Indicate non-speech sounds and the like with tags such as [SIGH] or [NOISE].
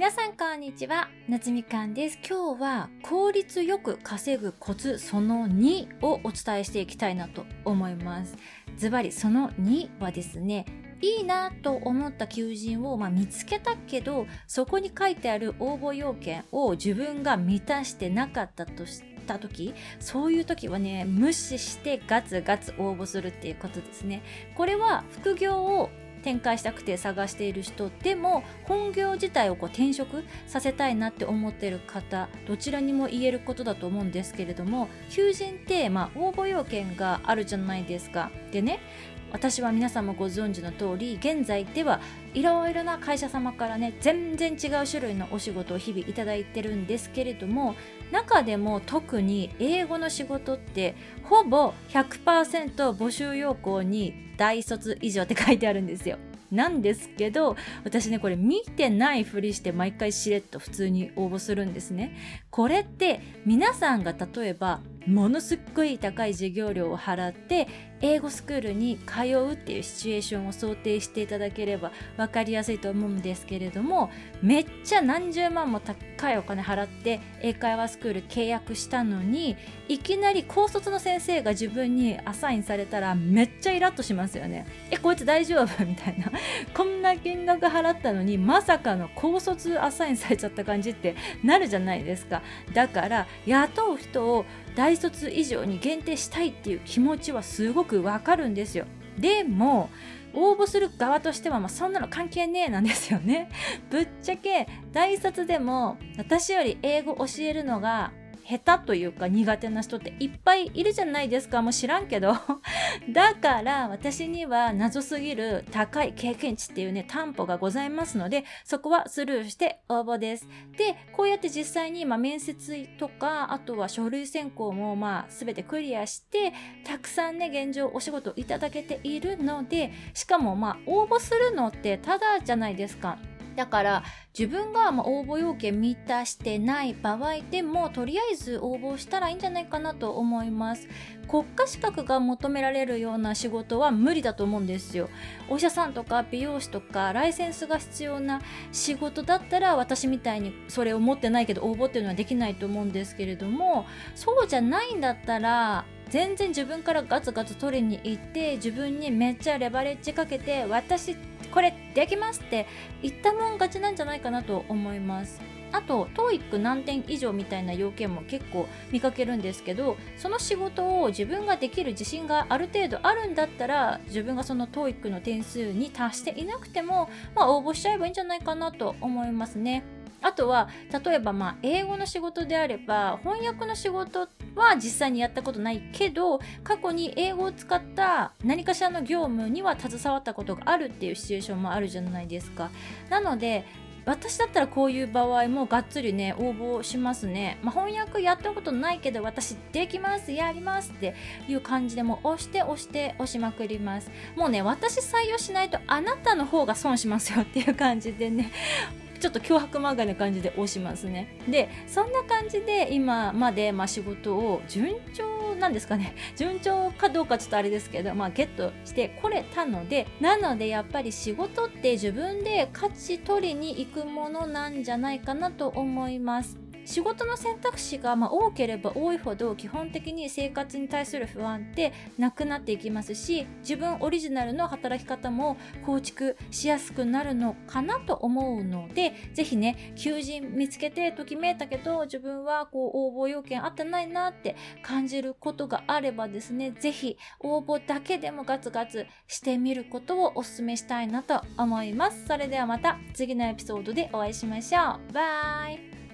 皆さんこんにちは夏みかんです。今日は効率よく稼ぐコツその2をお伝えしていきたいなと思います。ズバリその2はですねいいなと思った求人を、まあ、見つけたけどそこに書いてある応募要件を自分が満たしてなかったとした時そういう時はね無視してガツガツ応募するっていうことですね。これは副業を展開したくて探している人でも本業自体をこう転職させたいなって思ってる方どちらにも言えることだと思うんですけれども求人ってまあ応募要件があるじゃないですか。でね私は皆さんもご存知の通り現在ではいろいろな会社様からね全然違う種類のお仕事を日々いただいてるんですけれども中でも特に英語の仕事ってほぼ100%募集要項に大卒以上って書いてあるんですよ。なんですけど私ねこれ見てないふりして毎回しれっと普通に応募するんですね。これって皆さんが例えばものすっごい高い授業料を払って英語スクールに通うっていうシチュエーションを想定していただければ分かりやすいと思うんですけれどもめっちゃ何十万も高いお金払って英会話スクール契約したのにいきなり高卒の先生が自分にアサインされたらめっちゃイラッとしますよね。えこいつ大丈夫？みたいな [LAUGHS] こんな金額払ったのにまさかの高卒アサインされちゃった感じってなるじゃないですか。だから雇う人を大卒以上に限定したいっていう気持ちはすごくわかるんですよ。でも応募する側としては、まあ、そんなの関係ねえなんですよね。ぶっちゃけ大卒でも私より英語教えるのが下手というか苦手な人っていっぱいいるじゃないですか。もう知らんけど。[LAUGHS] だから私には謎すぎる高い経験値っていうね担保がございますのでそこはスルーして応募です。でこうやって実際に、まあ、面接とかあとは書類選考もまあ全てクリアしてたくさんね現状お仕事いただけているのでしかもまあ応募するのってただじゃないですか。だから自分がま応募要件満たしてない場合でもとりあえず応募したらいいんじゃないかなと思います。国家資格が求められるような仕事は無理だと思うんですよ。お医者さんとか美容師とかライセンスが必要な仕事だったら私みたいにそれを持ってないけど応募っていうのはできないと思うんですけれどもそうじゃないんだったら全然自分からガツガツ取りに行って自分にめっちゃレバレッジかけて私これできますって言ったもん勝ちなんじゃないかなと思いますあと TOEIC 何点以上みたいな要件も結構見かけるんですけどその仕事を自分ができる自信がある程度あるんだったら自分がその TOEIC の点数に達していなくても、まあ、応募しちゃえばいいんじゃないかなと思いますね。あとは例えばまあ英語の仕事であれば翻訳の仕事は実際にやったことないけど過去に英語を使った何かしらの業務には携わったことがあるっていうシチュエーションもあるじゃないですか。なので私だったらこういう場合もがっつりね応募しますね、まあ、翻訳やったことないけど私できますやりますっていう感じでも押して押して押しまくります。もうね私採用しないとあなたの方が損しますよっていう感じでね。ちょっと脅迫漫画な感じで押しますね。でそんな感じで今まで、まあ、仕事を順調なんですかね。[LAUGHS] 順調かどうかちょっとあれですけど、まあ、ゲットしてこれたのでなのでやっぱり仕事って自分で勝ち取りに行くものなんじゃないかなと思います。仕事の選択肢がま多ければ多いほど基本的に生活に対する不安ってなくなっていきますし自分オリジナルの働き方も構築しやすくなるのかなと思うので是非ね求人見つけてときめいたけど自分はこう応募要件合ってないなって感じることがあればですね是非応募だけでもガツガツしてみることをお勧めしたいなと思います。それではまた次のエピソードでお会いしましょう。バイ